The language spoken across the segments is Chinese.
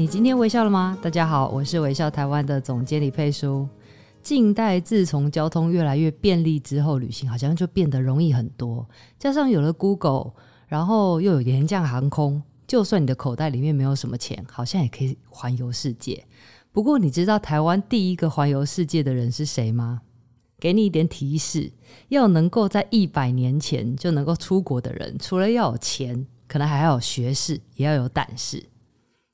你今天微笑了吗？大家好，我是微笑台湾的总监李佩书。近代自从交通越来越便利之后，旅行好像就变得容易很多。加上有了 Google，然后又有廉价航空，就算你的口袋里面没有什么钱，好像也可以环游世界。不过，你知道台湾第一个环游世界的人是谁吗？给你一点提示：要能够在一百年前就能够出国的人，除了要有钱，可能还要有学识，也要有胆识。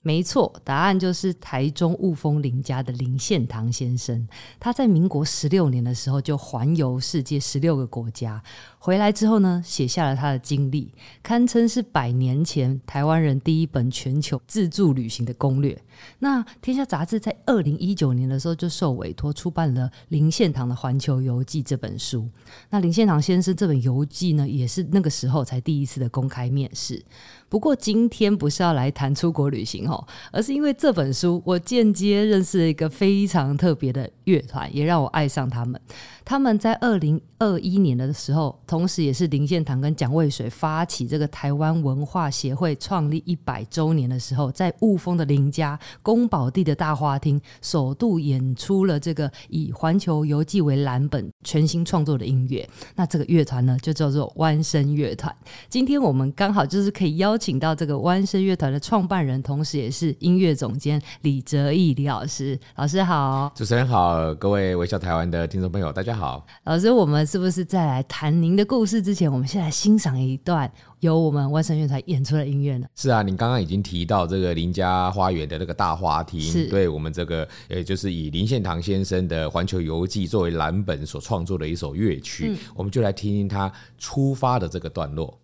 没错，答案就是台中雾峰林家的林献堂先生。他在民国十六年的时候就环游世界十六个国家。回来之后呢，写下了他的经历，堪称是百年前台湾人第一本全球自助旅行的攻略。那《天下杂志》在二零一九年的时候就受委托出版了林献堂的《环球游记》这本书。那林献堂先生这本游记呢，也是那个时候才第一次的公开面世。不过今天不是要来谈出国旅行哦，而是因为这本书，我间接认识了一个非常特别的乐团，也让我爱上他们。他们在二零二一年的时候，同时也是林献堂跟蒋渭水发起这个台湾文化协会创立一百周年的时候，在雾峰的林家宫保地的大花厅，首度演出了这个以《环球游记》为蓝本全新创作的音乐。那这个乐团呢，就叫做湾声乐团。今天我们刚好就是可以邀请到这个湾声乐团的创办人，同时也是音乐总监李哲毅李老师。老师好，主持人好，各位微笑台湾的听众朋友，大家好。老师，我们是不是在来谈您的故事之前，我们先来欣赏一段由我们外省乐团演出的音乐呢？是啊，您刚刚已经提到这个林家花园的那个大花厅，是对我们这个呃，就是以林献堂先生的《环球游记》作为蓝本所创作的一首乐曲，嗯、我们就来听听他出发的这个段落。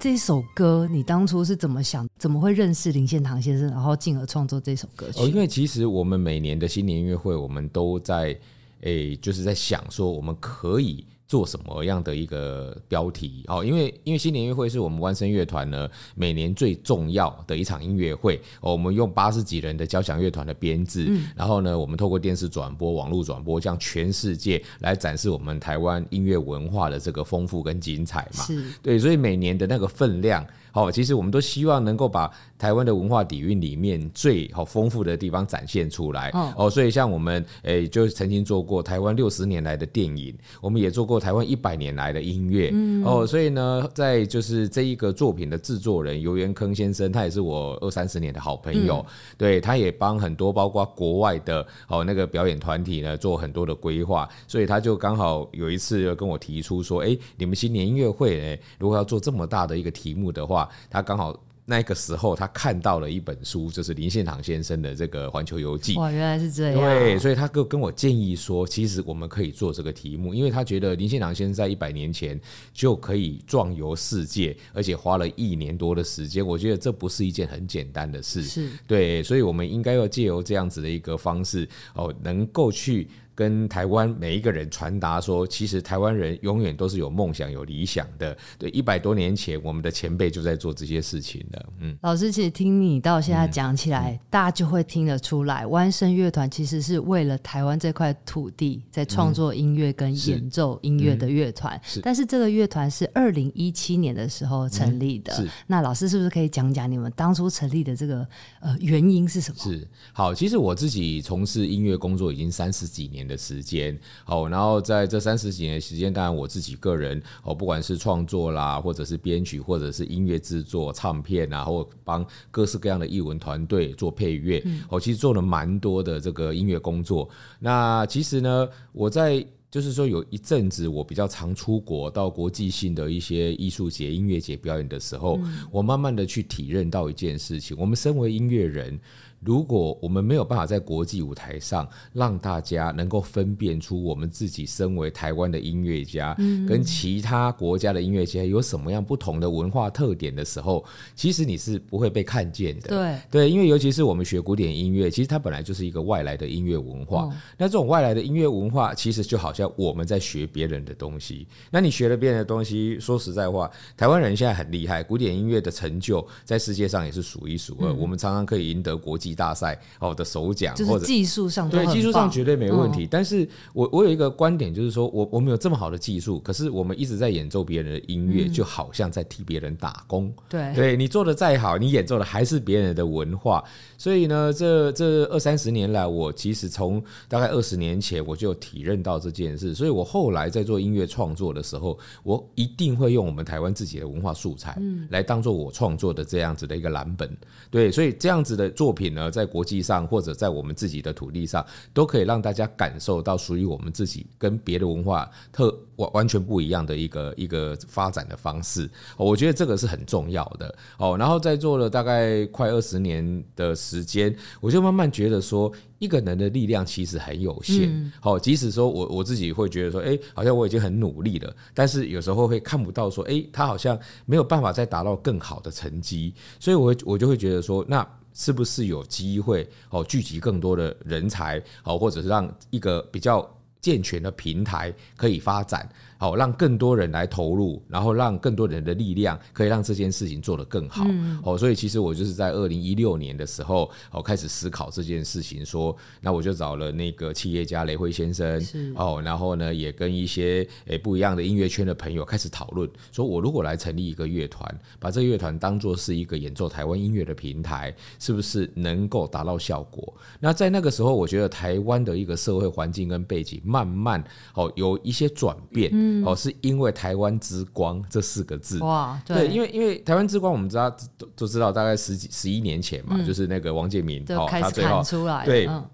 这首歌你当初是怎么想？怎么会认识林献堂先生，然后进而创作这首歌曲？哦，因为其实我们每年的新年音乐会，我们都在诶，就是在想说，我们可以。做什么样的一个标题？哦，因为因为新年音乐会是我们万声乐团呢每年最重要的一场音乐会。哦，我们用八十几人的交响乐团的编制，嗯、然后呢，我们透过电视转播、网络转播，向全世界来展示我们台湾音乐文化的这个丰富跟精彩嘛。是，对，所以每年的那个分量。好，其实我们都希望能够把台湾的文化底蕴里面最好丰富的地方展现出来。哦，所以像我们诶，就曾经做过台湾六十年来的电影，我们也做过台湾一百年来的音乐。嗯，哦，所以呢，在就是这一个作品的制作人游元坑先生，他也是我二三十年的好朋友。嗯、对，他也帮很多包括国外的哦那个表演团体呢做很多的规划，所以他就刚好有一次跟我提出说，哎，你们新年音乐会呢，如果要做这么大的一个题目的话，他刚好那个时候，他看到了一本书，就是林献堂先生的这个《环球游记》。哇，原来是这样。对，所以他跟跟我建议说，其实我们可以做这个题目，因为他觉得林献堂先生在一百年前就可以壮游世界，而且花了一年多的时间。我觉得这不是一件很简单的事。是。对，所以我们应该要借由这样子的一个方式，哦，能够去。跟台湾每一个人传达说，其实台湾人永远都是有梦想、有理想的。对，一百多年前，我们的前辈就在做这些事情的。嗯，老师，其实听你到现在讲起来，嗯、大家就会听得出来，弯声乐团其实是为了台湾这块土地在创作音乐跟演奏音乐的乐团。嗯、是，但是这个乐团是二零一七年的时候成立的。那老师是不是可以讲讲你们当初成立的这个呃原因是什么？是，好，其实我自己从事音乐工作已经三十几年的时间，好，然后在这三十几年的时间，当然我自己个人哦，不管是创作啦，或者是编曲，或者是音乐制作、唱片啊，或帮各式各样的艺文团队做配乐，我、嗯、其实做了蛮多的这个音乐工作。那其实呢，我在就是说有一阵子我比较常出国到国际性的一些艺术节、音乐节表演的时候，嗯、我慢慢的去体认到一件事情：我们身为音乐人。如果我们没有办法在国际舞台上让大家能够分辨出我们自己身为台湾的音乐家，跟其他国家的音乐家有什么样不同的文化特点的时候，其实你是不会被看见的。对对，因为尤其是我们学古典音乐，其实它本来就是一个外来的音乐文化。那这种外来的音乐文化，其实就好像我们在学别人的东西。那你学了别人的东西，说实在话，台湾人现在很厉害，古典音乐的成就在世界上也是数一数二。我们常常可以赢得国际。大赛哦的首奖，或者技术上对技术上绝对没问题。但是我我有一个观点，就是说我我们有这么好的技术，可是我们一直在演奏别人的音乐，就好像在替别人打工。对，对你做的再好，你演奏的还是别人的文化。所以呢，这这二三十年来，我其实从大概二十年前我就体认到这件事。所以我后来在做音乐创作的时候，我一定会用我们台湾自己的文化素材，来当做我创作的这样子的一个蓝本。对，所以这样子的作品呢。在国际上，或者在我们自己的土地上，都可以让大家感受到属于我们自己跟别的文化特完完全不一样的一个一个发展的方式。我觉得这个是很重要的哦。然后在做了大概快二十年的时间，我就慢慢觉得说。一个人的力量其实很有限，好，即使说我我自己会觉得说，哎，好像我已经很努力了，但是有时候会看不到说，哎，他好像没有办法再达到更好的成绩，所以我我就会觉得说，那是不是有机会哦，聚集更多的人才，好，或者是让一个比较健全的平台可以发展。好，让更多人来投入，然后让更多人的力量可以让这件事情做得更好。哦、嗯，所以其实我就是在二零一六年的时候，哦，开始思考这件事情，说，那我就找了那个企业家雷辉先生，哦，然后呢，也跟一些诶不一样的音乐圈的朋友开始讨论，说我如果来成立一个乐团，把这个乐团当做是一个演奏台湾音乐的平台，是不是能够达到效果？那在那个时候，我觉得台湾的一个社会环境跟背景慢慢哦有一些转变。嗯哦，是因为台湾之光这四个字。哇，对，对，因为因为台湾之光，我们知道都都知道，大概十几十一年前嘛，嗯、就是那个王建民哦，他最后出来，对，嗯、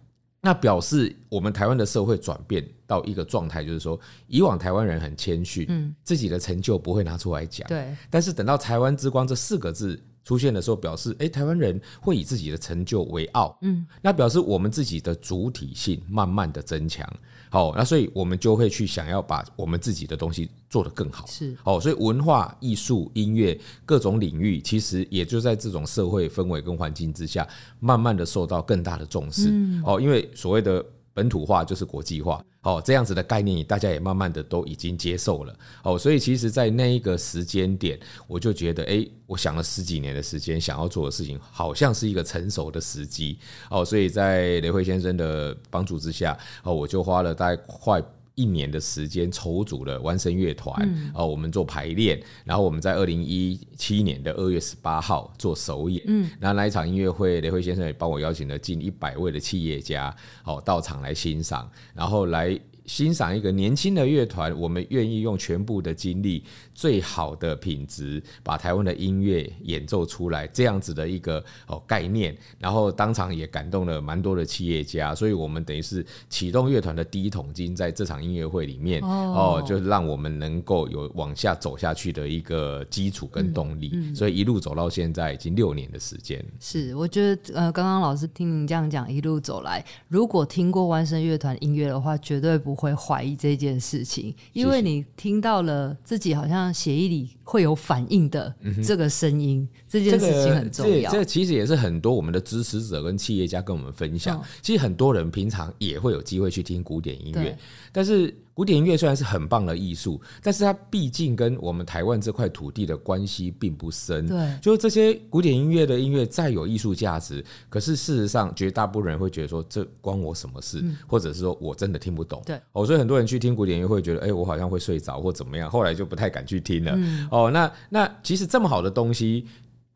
那表示我们台湾的社会转变到一个状态，就是说，以往台湾人很谦逊，嗯，自己的成就不会拿出来讲，对，但是等到台湾之光这四个字出现的时候，表示哎，台湾人会以自己的成就为傲，嗯，那表示我们自己的主体性慢慢的增强。好，那所以我们就会去想要把我们自己的东西做得更好。是，哦，所以文化艺术、音乐各种领域，其实也就在这种社会氛围跟环境之下，慢慢的受到更大的重视。哦，因为所谓的。本土化就是国际化，哦，这样子的概念，大家也慢慢的都已经接受了，哦，所以其实，在那一个时间点，我就觉得，哎，我想了十几年的时间，想要做的事情，好像是一个成熟的时机，哦，所以在雷辉先生的帮助之下，哦，我就花了大概快。一年的时间筹组了湾声乐团，哦，我们做排练，然后我们在二零一七年的二月十八号做首演，嗯，然后那一场音乐会，雷辉先生也帮我邀请了近一百位的企业家，哦，到场来欣赏，然后来。欣赏一个年轻的乐团，我们愿意用全部的精力、最好的品质，把台湾的音乐演奏出来，这样子的一个哦概念，然后当场也感动了蛮多的企业家，所以我们等于是启动乐团的第一桶金，在这场音乐会里面哦，就让我们能够有往下走下去的一个基础跟动力，嗯嗯、所以一路走到现在已经六年的时间。是，我觉得呃，刚刚老师听您这样讲，一路走来，如果听过湾声乐团音乐的话，绝对不。会怀疑这件事情，因为你听到了自己好像协议里会有反应的这个声音，嗯、这件事情很重要。这其实也是很多我们的支持者跟企业家跟我们分享。嗯、其实很多人平常也会有机会去听古典音乐，但是。古典音乐虽然是很棒的艺术，但是它毕竟跟我们台湾这块土地的关系并不深。对，就是这些古典音乐的音乐再有艺术价值，可是事实上绝大部分人会觉得说，这关我什么事？嗯、或者是说我真的听不懂。对，哦，所以很多人去听古典音乐会觉得，哎、欸，我好像会睡着或怎么样，后来就不太敢去听了。嗯、哦，那那其实这么好的东西。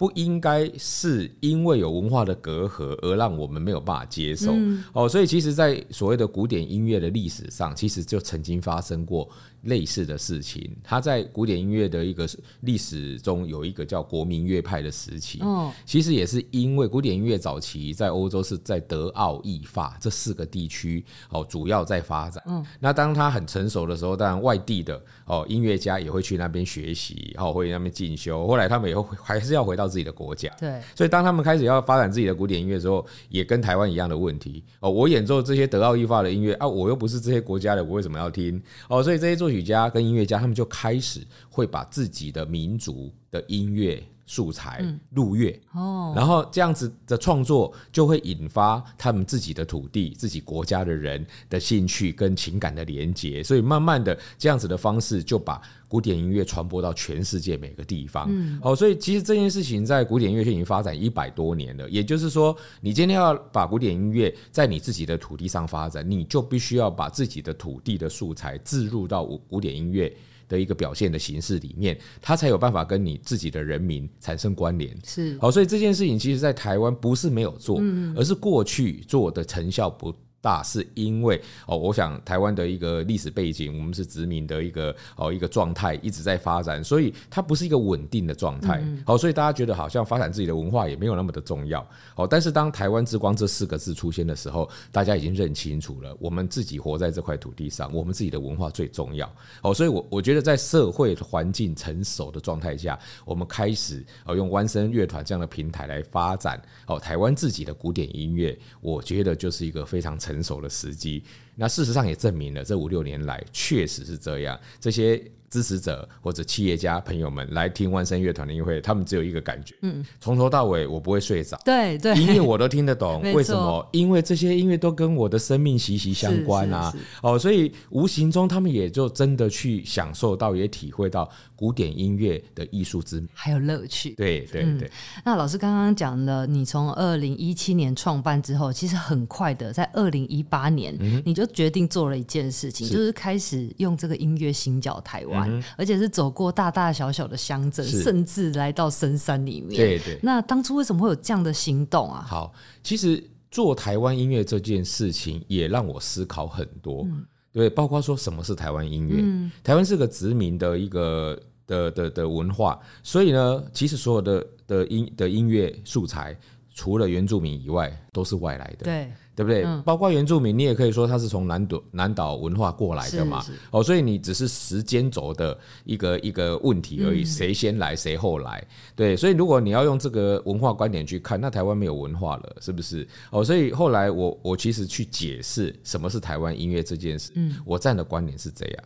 不应该是因为有文化的隔阂而让我们没有办法接受哦，所以其实，在所谓的古典音乐的历史上，其实就曾经发生过。类似的事情，它在古典音乐的一个历史中有一个叫国民乐派的时期。嗯，其实也是因为古典音乐早期在欧洲是在德奥意法这四个地区哦，主要在发展。嗯，那当它很成熟的时候，当然外地的哦音乐家也会去那边学习，哦会那边进修。后来他们也会还是要回到自己的国家。对，所以当他们开始要发展自己的古典音乐的时候，也跟台湾一样的问题哦。我演奏这些德奥意法的音乐啊，我又不是这些国家的，我为什么要听？哦，所以这些作曲家跟音乐家，他们就开始会把自己的民族的音乐素材入乐，哦，然后这样子的创作就会引发他们自己的土地、自己国家的人的兴趣跟情感的连接，所以慢慢的这样子的方式就把古典音乐传播到全世界每个地方。嗯，哦，所以其实这件事情在古典音乐圈已经发展一百多年了。也就是说，你今天要把古典音乐在你自己的土地上发展，你就必须要把自己的土地的素材置入到古古典音乐的一个表现的形式里面，它才有办法跟你自己的人民产生关联。是，好，所以这件事情其实，在台湾不是没有做，而是过去做的成效不大，是因为哦，我想台湾的一个历史背景，我们是殖民的一个哦一个状态一直在发展，所以它不是一个稳定的状态。好，所以大家觉得好像发展自己的文化也没有那么的重要。好，但是当台湾之光这四个字出现的时候，大家已经认清楚了，我们自己活在这块土地上，我们自己的文化最重要。好，所以我我觉得在社会环境成熟的状态下，我们开始哦用弯声乐团这样的平台来发展哦台湾自己的古典音乐，我觉得就是一个非常成成熟的时机，那事实上也证明了，这五六年来确实是这样。这些支持者或者企业家朋友们来听万声乐团的音乐会，他们只有一个感觉，嗯，从头到尾我不会睡着，对对，音乐我都听得懂。为什么？因为这些音乐都跟我的生命息息相关啊！哦，所以无形中他们也就真的去享受到，也体会到古典音乐的艺术之美，还有乐趣。对对对。那老师刚刚讲了，你从二零一七年创办之后，其实很快的，在二零一八年，你就决定做了一件事情，就是开始用这个音乐行脚台湾。而且是走过大大小小的乡镇，甚至来到深山里面。对对。那当初为什么会有这样的行动啊？好，其实做台湾音乐这件事情也让我思考很多。嗯、对，包括说什么是台湾音乐？嗯、台湾是个殖民的一个的的的文化，所以呢，其实所有的的音的音乐素材，除了原住民以外，都是外来的。对。对不对？嗯、包括原住民，你也可以说他是从南岛南岛文化过来的嘛。哦，所以你只是时间轴的一个一个问题而已，谁、嗯、先来谁后来？对，所以如果你要用这个文化观点去看，那台湾没有文化了，是不是？哦，所以后来我我其实去解释什么是台湾音乐这件事，嗯、我站的观点是这样：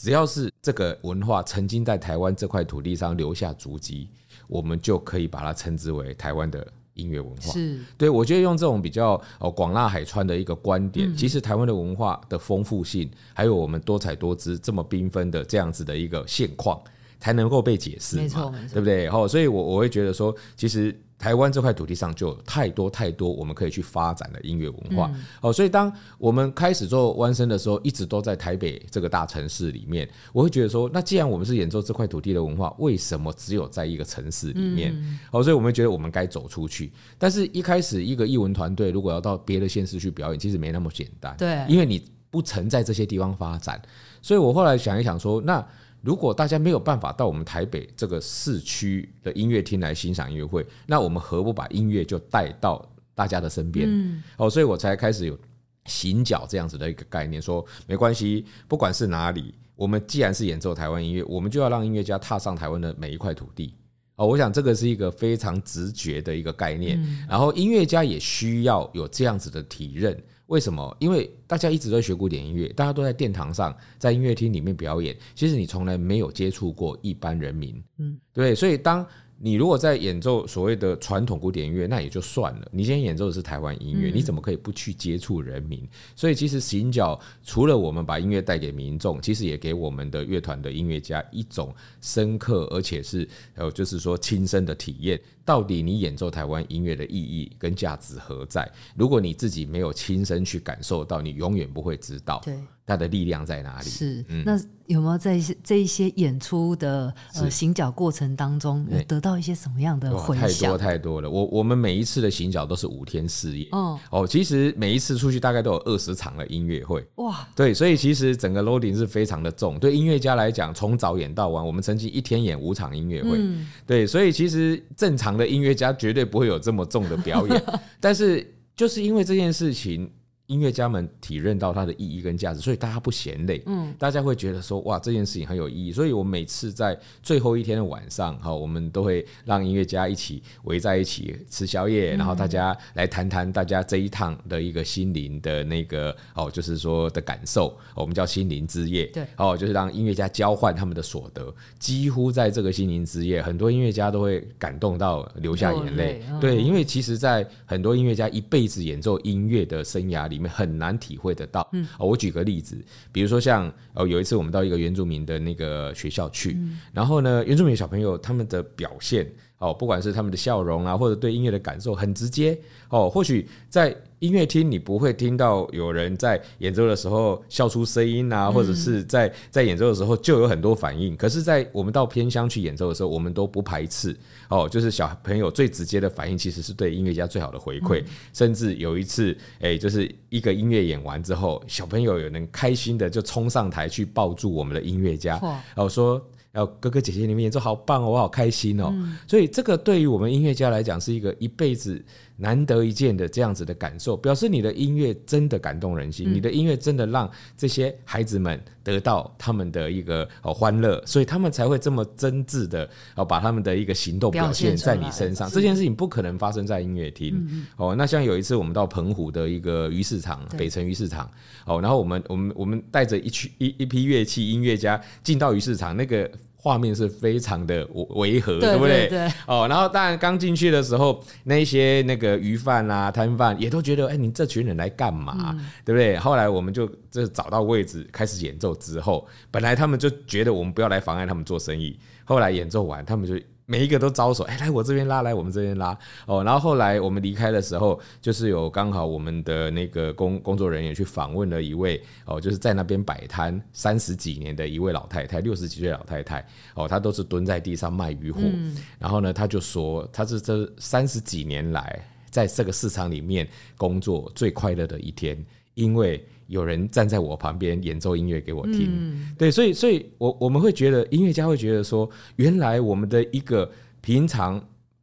只要是这个文化曾经在台湾这块土地上留下足迹，我们就可以把它称之为台湾的。音乐文化是对，我觉得用这种比较哦广纳海川的一个观点，嗯、其实台湾的文化的丰富性，还有我们多彩多姿这么缤纷的这样子的一个现况，才能够被解释没错，对不对？哦，所以我我会觉得说，其实。台湾这块土地上就有太多太多我们可以去发展的音乐文化，哦，所以当我们开始做弯身的时候，一直都在台北这个大城市里面，我会觉得说，那既然我们是演奏这块土地的文化，为什么只有在一个城市里面？哦，所以我们觉得我们该走出去。但是一开始一个艺文团队如果要到别的县市去表演，其实没那么简单，对，因为你不曾在这些地方发展，所以我后来想一想说，那。如果大家没有办法到我们台北这个市区的音乐厅来欣赏音乐会，那我们何不把音乐就带到大家的身边？嗯，哦，所以我才开始有行脚这样子的一个概念，说没关系，不管是哪里，我们既然是演奏台湾音乐，我们就要让音乐家踏上台湾的每一块土地。哦，我想这个是一个非常直觉的一个概念，然后音乐家也需要有这样子的体认。为什么？因为大家一直都学古典音乐，大家都在殿堂上，在音乐厅里面表演，其实你从来没有接触过一般人民，嗯，对，所以当。你如果在演奏所谓的传统古典音乐，那也就算了。你今天演奏的是台湾音乐，你怎么可以不去接触人民？所以其实行脚除了我们把音乐带给民众，其实也给我们的乐团的音乐家一种深刻而且是呃，就是说亲身的体验。到底你演奏台湾音乐的意义跟价值何在？如果你自己没有亲身去感受到，你永远不会知道。对。它的力量在哪里？是，嗯、那有没有在这一些演出的呃行脚过程当中，有得到一些什么样的回响？太多太多了。我我们每一次的行脚都是五天四夜。哦哦，其实每一次出去大概都有二十场的音乐会。哇，对，所以其实整个 loading 是非常的重。对音乐家来讲，从早演到晚，我们曾经一天演五场音乐会。嗯、对，所以其实正常的音乐家绝对不会有这么重的表演。但是就是因为这件事情。音乐家们体认到它的意义跟价值，所以大家不嫌累，嗯，大家会觉得说，哇，这件事情很有意义。所以我每次在最后一天的晚上，哈，我们都会让音乐家一起围在一起吃宵夜，然后大家来谈谈大家这一趟的一个心灵的那个哦，就是说的感受，我们叫心灵之夜，对，哦，就是让音乐家交换他们的所得。几乎在这个心灵之夜，很多音乐家都会感动到流下眼泪，对，因为其实，在很多音乐家一辈子演奏音乐的生涯里面。很难体会得到。嗯，我举个例子，比如说像哦，有一次我们到一个原住民的那个学校去，然后呢，原住民小朋友他们的表现哦，不管是他们的笑容啊，或者对音乐的感受，很直接哦，或许在。音乐厅，你不会听到有人在演奏的时候笑出声音啊，或者是在在演奏的时候就有很多反应。可是，在我们到偏乡去演奏的时候，我们都不排斥哦，就是小朋友最直接的反应，其实是对音乐家最好的回馈。甚至有一次，哎，就是一个音乐演完之后，小朋友有人开心的就冲上台去抱住我们的音乐家，然后说。然后哥哥姐姐，你们演奏好棒哦，我好开心哦。嗯、所以这个对于我们音乐家来讲，是一个一辈子难得一见的这样子的感受，表示你的音乐真的感动人心，嗯、你的音乐真的让这些孩子们得到他们的一个哦欢乐，所以他们才会这么真挚的哦把他们的一个行动表现在你身上。这件事情不可能发生在音乐厅哦。那像有一次我们到澎湖的一个鱼市场，北城鱼市场哦，然后我们我们我们带着一群一一批乐器音乐家进到鱼市场那个。画面是非常的违和，对不对？对哦，然后当然刚进去的时候，那些那个鱼贩啊、摊贩也都觉得，哎，你这群人来干嘛？对不对？后来我们就这找到位置开始演奏之后，本来他们就觉得我们不要来妨碍他们做生意，后来演奏完，他们就。每一个都招手，哎，来我这边拉，来我们这边拉，哦，然后后来我们离开的时候，就是有刚好我们的那个工工作人员去访问了一位，哦，就是在那边摆摊三十几年的一位老太太，六十几岁老太太，哦，她都是蹲在地上卖鱼货，嗯、然后呢，她就说，她是这三十几年来在这个市场里面工作最快乐的一天，因为。有人站在我旁边演奏音乐给我听，嗯、对，所以，所以我我们会觉得音乐家会觉得说，原来我们的一个平常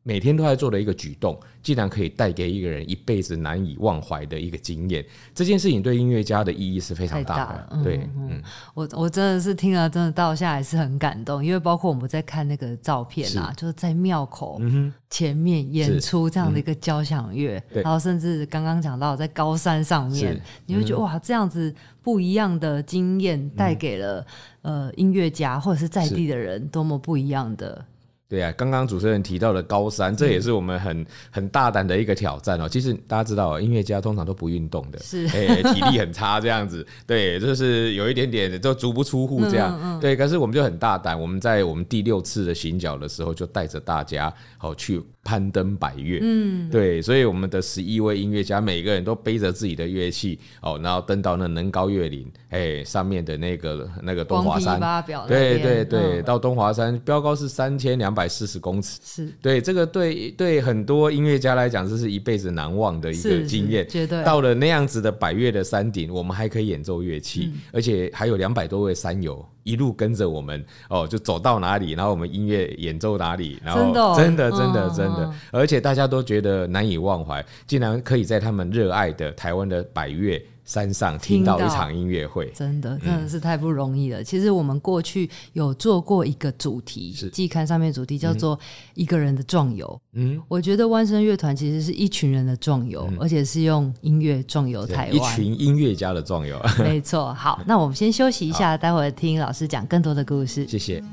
每天都在做的一个举动。竟然可以带给一个人一辈子难以忘怀的一个经验，这件事情对音乐家的意义是非常大的。大嗯、对，嗯，我我真的是听了，真的到现在是很感动，因为包括我们在看那个照片啊，是就是在庙口前面演出这样的一个交响乐，嗯、然后甚至刚刚讲到在高山上面，嗯、你会觉得哇，这样子不一样的经验带给了、嗯、呃音乐家或者是在地的人多么不一样的。对啊，刚刚主持人提到的高山，这也是我们很很大胆的一个挑战哦。其实大家知道，音乐家通常都不运动的，是，哎，体力很差这样子。对，就是有一点点就足不出户这样。对，可是我们就很大胆，我们在我们第六次的行脚的时候，就带着大家好去。攀登百岳，嗯，对，所以我们的十一位音乐家，每个人都背着自己的乐器，哦，然后登到那能高越岭，哎，上面的那个那个东华山，对对对，到东华山标高是三千两百四十公尺，是。对这个对对很多音乐家来讲，这是一辈子难忘的一个经验，绝对。到了那样子的百岳的山顶，我们还可以演奏乐器，而且还有两百多位山友。一路跟着我们哦，就走到哪里，然后我们音乐演奏哪里，然后真的真的真的，而且大家都觉得难以忘怀，竟然可以在他们热爱的台湾的百岳山上听到一场音乐会，真的真的是太不容易了。嗯、其实我们过去有做过一个主题，是季刊上面主题叫做“一个人的壮游”。嗯，我觉得万声乐团其实是一群人的壮游，嗯、而且是用音乐壮游台湾，一群音乐家的壮游。没错。好，那我们先休息一下，待会儿听老师讲更多的故事。谢谢。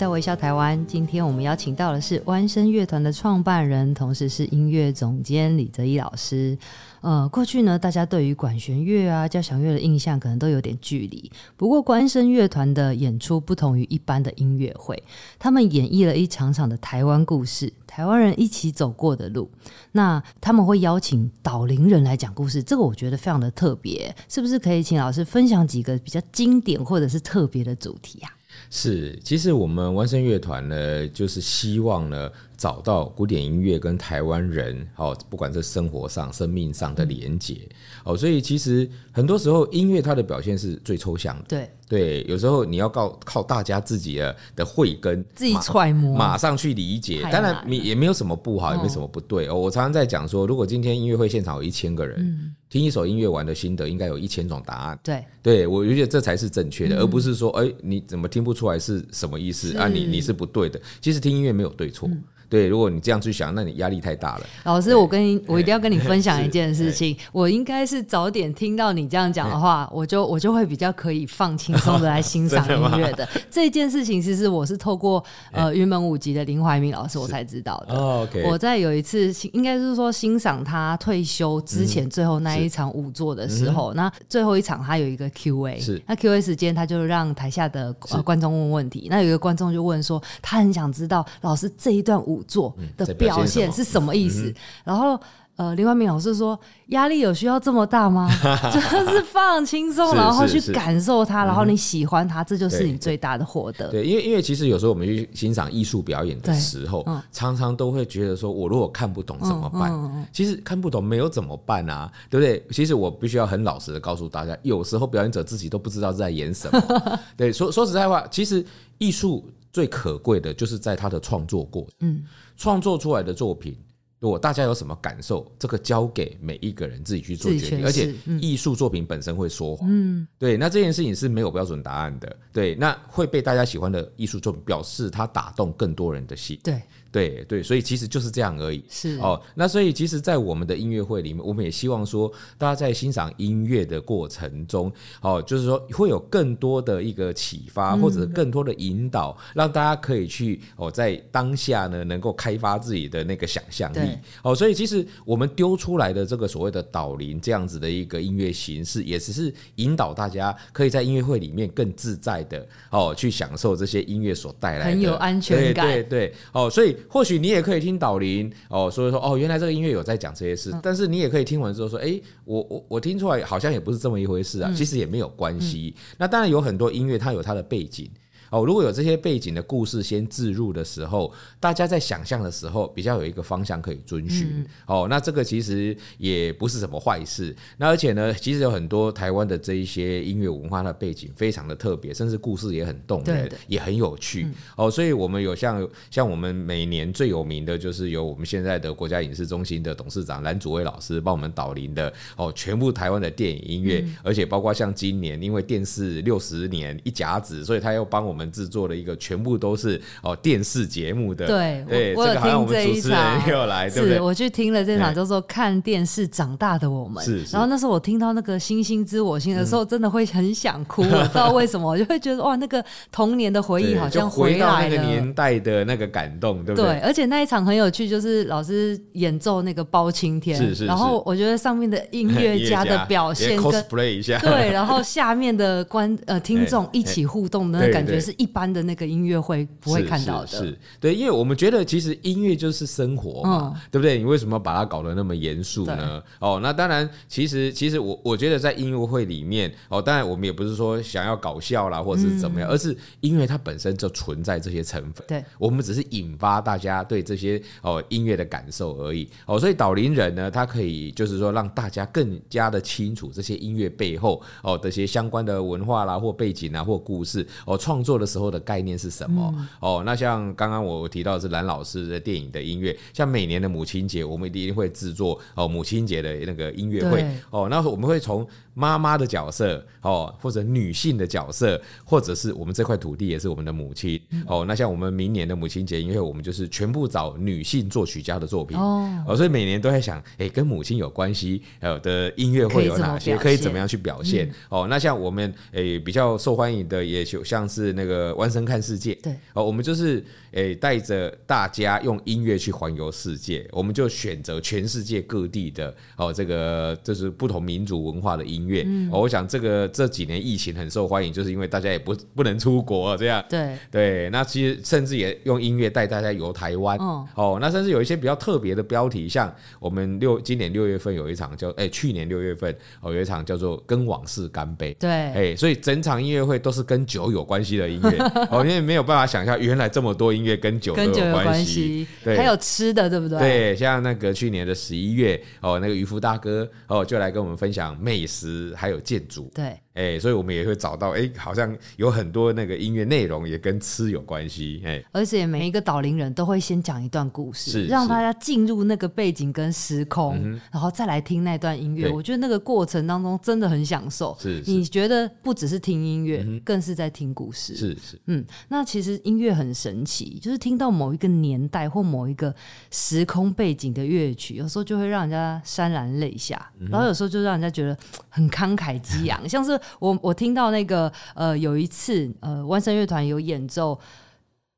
到微笑台湾。今天我们邀请到的是湾声乐团的创办人，同时是音乐总监李泽毅老师。呃，过去呢，大家对于管弦乐啊、交响乐的印象可能都有点距离。不过，关声乐团的演出不同于一般的音乐会，他们演绎了一场场的台湾故事，台湾人一起走过的路。那他们会邀请导灵人来讲故事，这个我觉得非常的特别。是不是可以请老师分享几个比较经典或者是特别的主题啊？是，其实我们完声乐团呢，就是希望呢，找到古典音乐跟台湾人哦，不管是生活上、生命上的连结哦，所以其实很多时候音乐它的表现是最抽象的。对对，有时候你要靠靠大家自己的的慧根，自己揣摩，马上去理解。当然，你也没有什么不好，也没什么不对哦。我常常在讲说，如果今天音乐会现场有一千个人，嗯、听一首音乐完的心得，应该有一千种答案。对，对我觉得这才是正确的，嗯、而不是说，哎，你怎么听不出来是什么意思啊？你你是不对的。其实听音乐没有对错。嗯对，如果你这样去想，那你压力太大了。老师，我跟你，我一定要跟你分享一件 事情。我应该是早点听到你这样讲的话，我就我就会比较可以放轻松的来欣赏 音乐的。这件事情其实我是透过呃云门舞集的林怀民老师我才知道的。OK，我在有一次应该是说欣赏他退休之前最后那一场舞作的时候，那最后一场他有一个 Q&A，是那 Q&A 时间他就让台下的观众问问题。那有一个观众就问说，他很想知道老师这一段舞。做的表现是什么意思？然后呃，林怀民老师说，压力有需要这么大吗？就是放轻松，然后去感受它，然后你喜欢它，这就是你最大的获得。对，因为因为其实有时候我们去欣赏艺术表演的时候，常常都会觉得说，我如果看不懂怎么办？其实看不懂没有怎么办啊，对不对？其实我必须要很老实的告诉大家，有时候表演者自己都不知道在演什么。对，说说实在话，其实艺术。最可贵的就是在他的创作过程，嗯，创作出来的作品，如果大家有什么感受，这个交给每一个人自己去做决定，而且艺术作品本身会说谎，嗯，对，那这件事情是没有标准答案的，对，那会被大家喜欢的艺术作品，表示它打动更多人的心，对。对对，所以其实就是这样而已。是哦，那所以其实，在我们的音乐会里面，我们也希望说，大家在欣赏音乐的过程中，哦，就是说会有更多的一个启发，或者更多的引导，嗯、让大家可以去哦，在当下呢，能够开发自己的那个想象力。哦，所以其实我们丢出来的这个所谓的导灵这样子的一个音乐形式，也只是引导大家可以在音乐会里面更自在的哦，去享受这些音乐所带来的很有安全感。对对对，哦，所以。或许你也可以听导聆哦，所以说哦，原来这个音乐有在讲这些事，但是你也可以听完之后说，哎，我我我听出来好像也不是这么一回事啊，其实也没有关系。那当然有很多音乐它有它的背景。哦，如果有这些背景的故事先置入的时候，大家在想象的时候比较有一个方向可以遵循。嗯、哦，那这个其实也不是什么坏事。那而且呢，其实有很多台湾的这一些音乐文化的背景非常的特别，甚至故事也很动人，也很有趣。嗯、哦，所以我们有像像我们每年最有名的就是由我们现在的国家影视中心的董事长蓝祖蔚老师帮我们导聆的哦，全部台湾的电影音乐，嗯、而且包括像今年因为电视六十年一甲子，所以他又帮我们。我们制作了一个全部都是哦电视节目的，对，对我有听这一场，又来，对不对？是，我去听了这场，叫做《看电视长大的我们》。是，然后那时候我听到那个《星星知我心》的时候，真的会很想哭，我不知道为什么，我就会觉得哇，那个童年的回忆好像回到那个年代的那个感动，对不对？对，而且那一场很有趣，就是老师演奏那个包青天，是是，然后我觉得上面的音乐家的 表现跟 cosplay 一下，对，然后下面的观呃听众 一起互动的那感觉是。是一般的那个音乐会不会看到的。是，对，因为我们觉得其实音乐就是生活嘛，嗯、对不对？你为什么把它搞得那么严肃呢？哦，那当然，其实其实我我觉得在音乐会里面，哦，当然我们也不是说想要搞笑啦，或者是怎么样，嗯、而是音乐它本身就存在这些成分。对，我们只是引发大家对这些哦音乐的感受而已。哦，所以导聆人呢，他可以就是说让大家更加的清楚这些音乐背后哦这些相关的文化啦，或背景啊，或故事哦，创作的时候的概念是什么？嗯、哦，那像刚刚我提到的是蓝老师的电影的音乐，像每年的母亲节，我们一定会制作哦母亲节的那个音乐会。哦，那我们会从妈妈的角色哦，或者女性的角色，或者是我们这块土地也是我们的母亲、嗯、哦。那像我们明年的母亲节音乐会，我们就是全部找女性作曲家的作品。哦，哦，所以每年都在想，哎，跟母亲有关系呃的音乐会有哪些，可以怎么样去表现？嗯、哦，那像我们诶比较受欢迎的，也就像是那个弯身看世界，对哦，我们就是诶带着大家用音乐去环游世界，我们就选择全世界各地的哦这个就是不同民族文化的音乐。嗯、哦，我想这个这几年疫情很受欢迎，就是因为大家也不不能出国这样。对对，那其实甚至也用音乐带大家游台湾。哦，哦，那甚至有一些比较特别的标题，像我们六今年六月份有一场叫哎、欸，去年六月份哦有一场叫做《跟往事干杯》。对，哎、欸，所以整场音乐会都是跟酒有关系的音乐。哦，因为没有办法想象原来这么多音乐跟酒都有关系。对，还有吃的，对不对？对，像那个去年的十一月哦，那个渔夫大哥哦就来跟我们分享美食。还有建筑，对。哎，所以我们也会找到，哎，好像有很多那个音乐内容也跟吃有关系，哎，而且每一个导聆人都会先讲一段故事，是让大家进入那个背景跟时空，嗯、然后再来听那段音乐。我觉得那个过程当中真的很享受。是，是你觉得不只是听音乐，嗯、更是在听故事。是是，嗯，那其实音乐很神奇，就是听到某一个年代或某一个时空背景的乐曲，有时候就会让人家潸然泪下，嗯、然后有时候就让人家觉得很慷慨激昂，像是。我我听到那个呃，有一次呃，万盛乐团有演奏《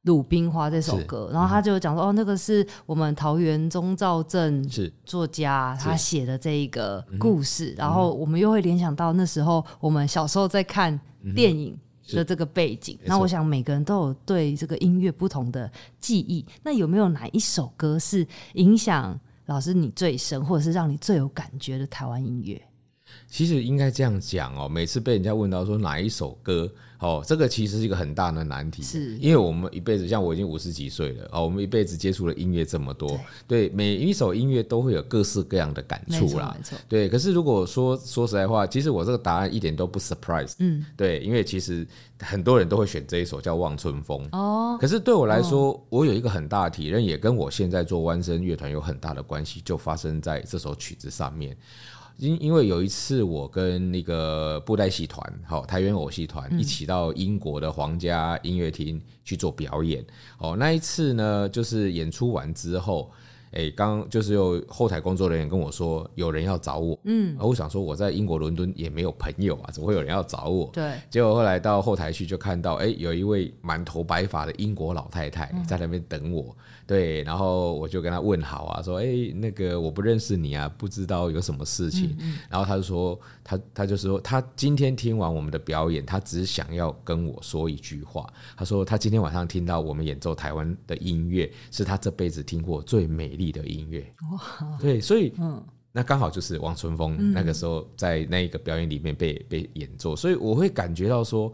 鲁冰花》这首歌，然后他就讲说，嗯、哦，那个是我们桃园钟肇政作家他写的这一个故事，是然后我们又会联想到那时候我们小时候在看电影的这个背景，那、嗯、我想每个人都有对这个音乐不同的记忆，那有没有哪一首歌是影响老师你最深，或者是让你最有感觉的台湾音乐？其实应该这样讲哦，每次被人家问到说哪一首歌哦，这个其实是一个很大的难题，是。因为我们一辈子，像我已经五十几岁了哦，我们一辈子接触了音乐这么多，对，对每一首音乐都会有各式各样的感触啦，对。可是如果说说实在话，其实我这个答案一点都不 surprise，嗯，对，因为其实很多人都会选这一首叫《望春风》哦，可是对我来说，哦、我有一个很大的体认，也跟我现在做弯声乐团有很大的关系，就发生在这首曲子上面。因因为有一次我跟那个布袋戏团，好台湾偶戏团一起到英国的皇家音乐厅去做表演，哦，那一次呢，就是演出完之后。哎，刚就是有后台工作人员跟我说，有人要找我。嗯，我想说我在英国伦敦也没有朋友啊，怎么会有人要找我？对。结果后来到后台去就看到，哎，有一位满头白发的英国老太太在那边等我。嗯、对，然后我就跟她问好啊，说，哎，那个我不认识你啊，不知道有什么事情。嗯嗯、然后她就说，她她就说，她今天听完我们的表演，她只想要跟我说一句话。她说，她今天晚上听到我们演奏台湾的音乐，是她这辈子听过最美丽的音乐哇，对，所以嗯，那刚好就是《王春风》那个时候在那一个表演里面被被演奏，所以我会感觉到说，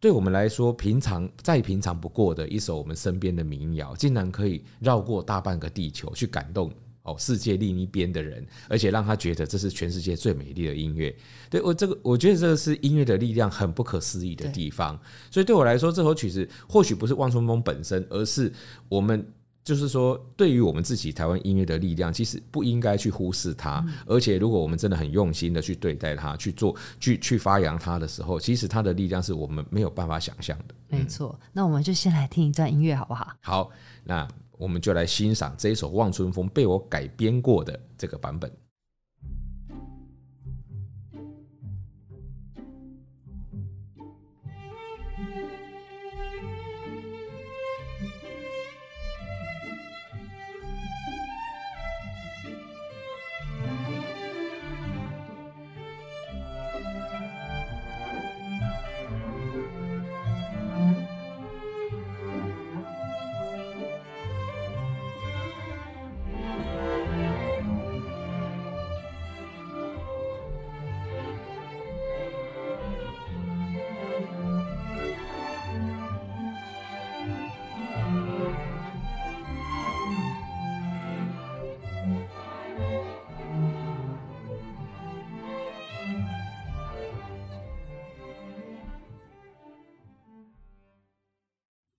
对我们来说，平常再平常不过的一首我们身边的民谣，竟然可以绕过大半个地球去感动哦世界另一边的人，而且让他觉得这是全世界最美丽的音乐。对我这个，我觉得这个是音乐的力量很不可思议的地方。所以对我来说，这首曲子或许不是《望春风》本身，而是我们。就是说，对于我们自己台湾音乐的力量，其实不应该去忽视它。而且，如果我们真的很用心的去对待它，去做、去去发扬它的时候，其实它的力量是我们没有办法想象的。没错，那我们就先来听一段音乐，好不好？好，那我们就来欣赏这一首《望春风》被我改编过的这个版本。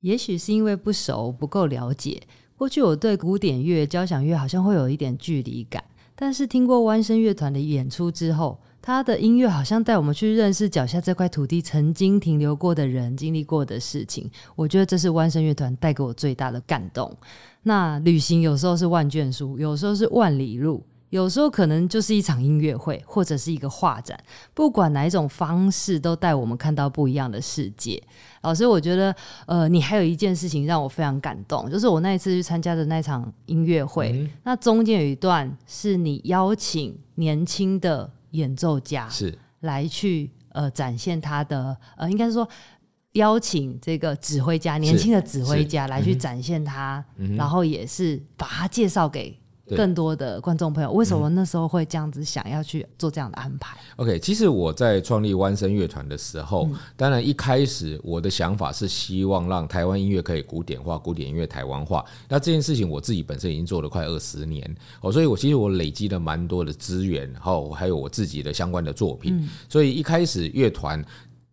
也许是因为不熟、不够了解，过去我对古典乐、交响乐好像会有一点距离感。但是听过湾声乐团的演出之后，他的音乐好像带我们去认识脚下这块土地曾经停留过的人、经历过的事情。我觉得这是湾声乐团带给我最大的感动。那旅行有时候是万卷书，有时候是万里路。有时候可能就是一场音乐会，或者是一个画展，不管哪一种方式，都带我们看到不一样的世界。老师，我觉得，呃，你还有一件事情让我非常感动，就是我那一次去参加的那场音乐会，嗯、那中间有一段是你邀请年轻的演奏家是。来去呃展现他的，呃，应该是说邀请这个指挥家，年轻的指挥家来去展现他，嗯、然后也是把他介绍给。更多的观众朋友，为什么那时候会这样子想要去做这样的安排？OK，其实我在创立弯声乐团的时候，嗯、当然一开始我的想法是希望让台湾音乐可以古典化，古典音乐台湾化。那这件事情我自己本身已经做了快二十年哦，所以我其实我累积了蛮多的资源，然后还有我自己的相关的作品。嗯、所以一开始乐团。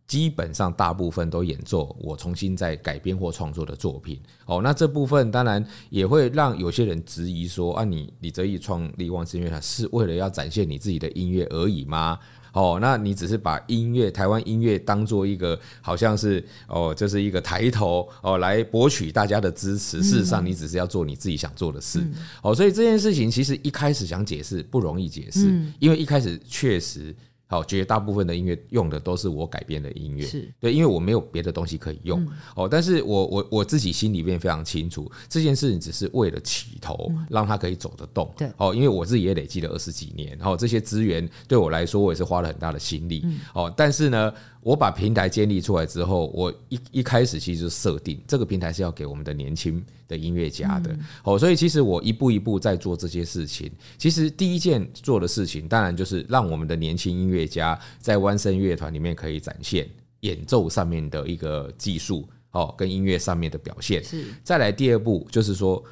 基本上大部分都演奏我重新再改编或创作的作品哦，那这部分当然也会让有些人质疑说啊，你李泽毅创立万声乐团是为了要展现你自己的音乐而已吗？哦，那你只是把音乐台湾音乐当做一个好像是哦，这是一个抬头哦，来博取大家的支持。事实上，你只是要做你自己想做的事哦，所以这件事情其实一开始想解释不容易解释，因为一开始确实。好，绝大部分的音乐用的都是我改编的音乐，是对，因为我没有别的东西可以用。嗯、哦，但是我我我自己心里面非常清楚，这件事情只是为了起头，嗯、让它可以走得动。对，哦，因为我自己也累积了二十几年，然后这些资源对我来说，我也是花了很大的心力。嗯、哦，但是呢。我把平台建立出来之后，我一一开始其实就设定这个平台是要给我们的年轻的音乐家的，哦，所以其实我一步一步在做这些事情。其实第一件做的事情，当然就是让我们的年轻音乐家在弯声乐团里面可以展现演奏上面的一个技术，哦，跟音乐上面的表现。是。再来第二步就是说。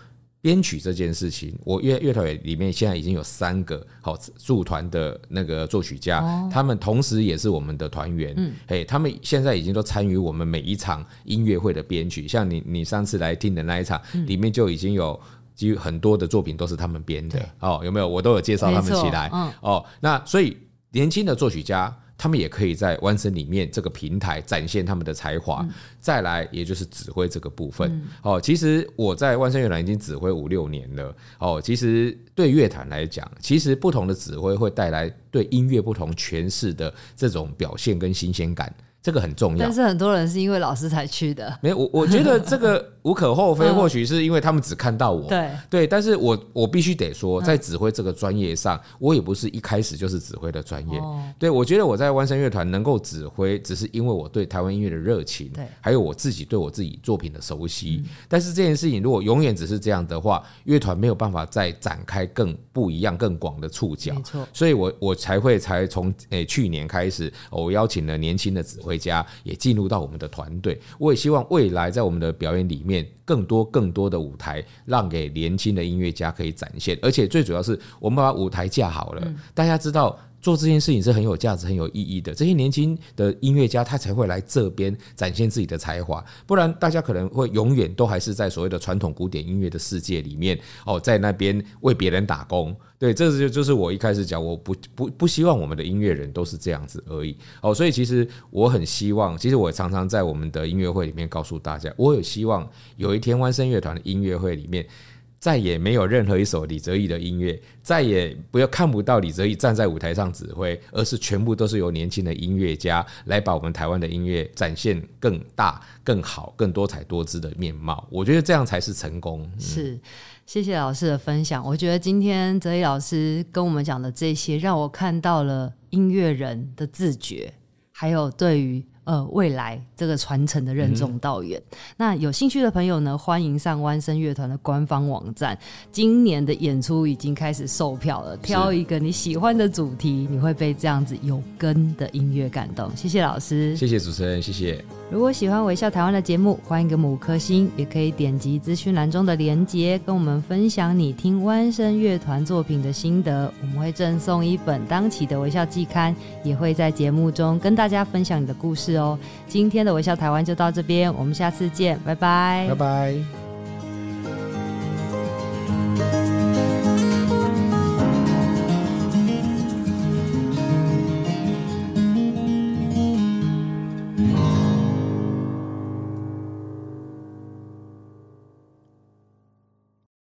编曲这件事情，我乐乐团里面现在已经有三个好驻团的那个作曲家，哦、他们同时也是我们的团员。嗯，嘿，他们现在已经都参与我们每一场音乐会的编曲。像你，你上次来听的那一场，嗯、里面就已经有几乎很多的作品都是他们编的。哦，有没有？我都有介绍他们起来。嗯、哦，那所以年轻的作曲家。他们也可以在湾声里面这个平台展现他们的才华，嗯、再来也就是指挥这个部分。嗯、哦，其实我在湾声乐团已经指挥五六年了。哦，其实对乐坛来讲，其实不同的指挥会带来对音乐不同诠释的这种表现跟新鲜感。这个很重要，但是很多人是因为老师才去的。没有，我我觉得这个无可厚非，或许是因为他们只看到我。对对，但是我我必须得说，在指挥这个专业上，我也不是一开始就是指挥的专业。对，我觉得我在湾山乐团能够指挥，只是因为我对台湾音乐的热情，对，还有我自己对我自己作品的熟悉。但是这件事情如果永远只是这样的话，乐团没有办法再展开更不一样、更广的触角。没错，所以我我才会才从诶去年开始，我邀请了年轻的指挥。家也进入到我们的团队，我也希望未来在我们的表演里面，更多更多的舞台让给年轻的音乐家可以展现，而且最主要是我们把舞台架好了，大家知道。做这件事情是很有价值、很有意义的。这些年轻的音乐家，他才会来这边展现自己的才华。不然，大家可能会永远都还是在所谓的传统古典音乐的世界里面哦，在那边为别人打工。对，这就就是我一开始讲，我不不不希望我们的音乐人都是这样子而已。哦，所以其实我很希望，其实我常常在我们的音乐会里面告诉大家，我有希望有一天湾声乐团的音乐会里面。再也没有任何一首李泽毅的音乐，再也不要看不到李泽毅站在舞台上指挥，而是全部都是由年轻的音乐家来把我们台湾的音乐展现更大、更好、更多彩多姿的面貌。我觉得这样才是成功。是，谢谢老师的分享。我觉得今天泽毅老师跟我们讲的这些，让我看到了音乐人的自觉，还有对于。呃，未来这个传承的任重道远。嗯、那有兴趣的朋友呢，欢迎上弯声乐团的官方网站。今年的演出已经开始售票了，挑一个你喜欢的主题，你会被这样子有根的音乐感动。谢谢老师，谢谢主持人，谢谢。如果喜欢微笑台湾的节目，欢迎给五颗星，也可以点击资讯栏中的连结，跟我们分享你听弯声乐团作品的心得。我们会赠送一本当期的微笑季刊，也会在节目中跟大家分享你的故事哦。今天的微笑台湾就到这边，我们下次见，拜拜，拜拜。